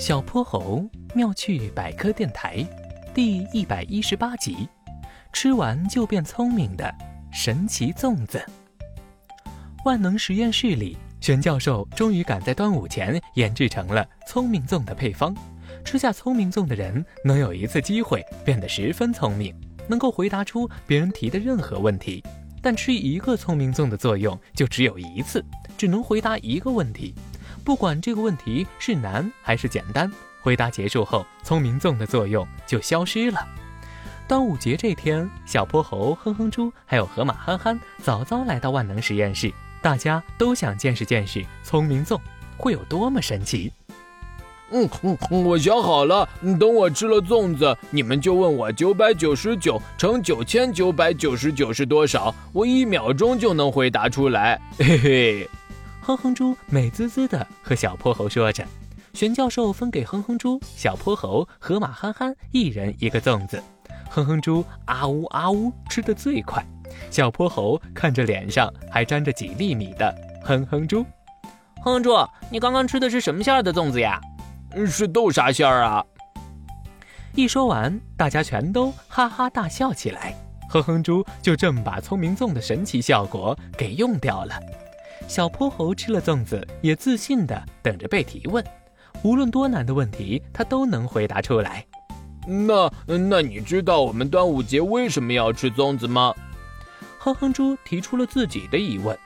小泼猴妙趣百科电台第一百一十八集：吃完就变聪明的神奇粽子。万能实验室里，玄教授终于赶在端午前研制成了聪明粽的配方。吃下聪明粽的人，能有一次机会变得十分聪明，能够回答出别人提的任何问题。但吃一个聪明粽的作用就只有一次，只能回答一个问题。不管这个问题是难还是简单，回答结束后，聪明粽的作用就消失了。端午节这天，小泼猴、哼哼猪还有河马憨憨早早来到万能实验室，大家都想见识见识聪明粽会有多么神奇。嗯，我想好了，等我吃了粽子，你们就问我九百九十九乘九千九百九十九是多少，我一秒钟就能回答出来。嘿嘿。哼哼猪美滋滋地和小泼猴说着，玄教授分给哼哼猪、小泼猴、河马憨憨一人一个粽子。哼哼猪啊呜啊呜吃得最快，小泼猴看着脸上还沾着几粒米的哼哼猪。哼哼猪，你刚刚吃的是什么馅儿的粽子呀？是豆沙馅儿啊！一说完，大家全都哈哈大笑起来。哼哼猪就这么把聪明粽的神奇效果给用掉了。小泼猴吃了粽子，也自信地等着被提问。无论多难的问题，他都能回答出来。那那你知道我们端午节为什么要吃粽子吗？哼哼猪提出了自己的疑问。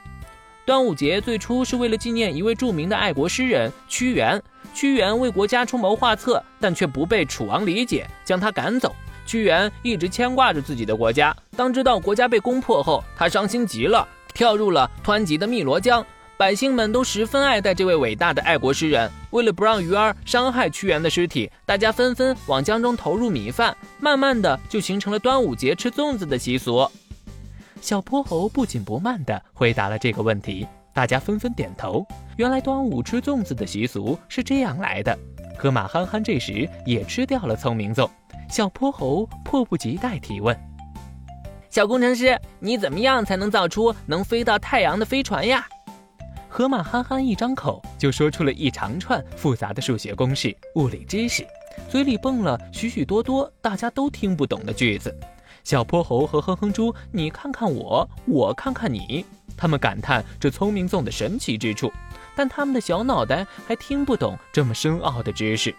端午节最初是为了纪念一位著名的爱国诗人屈原。屈原为国家出谋划策，但却不被楚王理解，将他赶走。屈原一直牵挂着自己的国家。当知道国家被攻破后，他伤心极了。跳入了湍急的汨罗江，百姓们都十分爱戴这位伟大的爱国诗人。为了不让鱼儿伤害屈原的尸体，大家纷纷往江中投入米饭，慢慢的就形成了端午节吃粽子的习俗。小泼猴不紧不慢地回答了这个问题，大家纷纷点头。原来端午吃粽子的习俗是这样来的。河马憨憨这时也吃掉了聪明粽，小泼猴迫不及待提问。小工程师，你怎么样才能造出能飞到太阳的飞船呀？河马憨憨一张口就说出了一长串复杂的数学公式、物理知识，嘴里蹦了许许多多大家都听不懂的句子。小泼猴和哼哼猪，你看看我，我看看你，他们感叹这聪明粽的神奇之处，但他们的小脑袋还听不懂这么深奥的知识。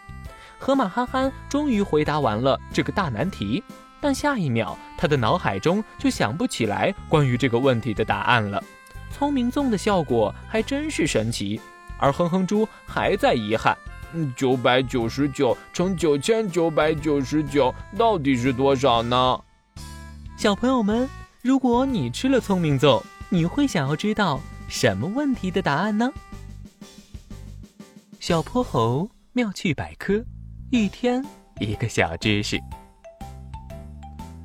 河马憨憨终于回答完了这个大难题。但下一秒，他的脑海中就想不起来关于这个问题的答案了。聪明粽的效果还真是神奇，而哼哼猪还在遗憾：九百九十九乘九千九百九十九到底是多少呢？小朋友们，如果你吃了聪明粽，你会想要知道什么问题的答案呢？小泼猴妙趣百科，一天一个小知识。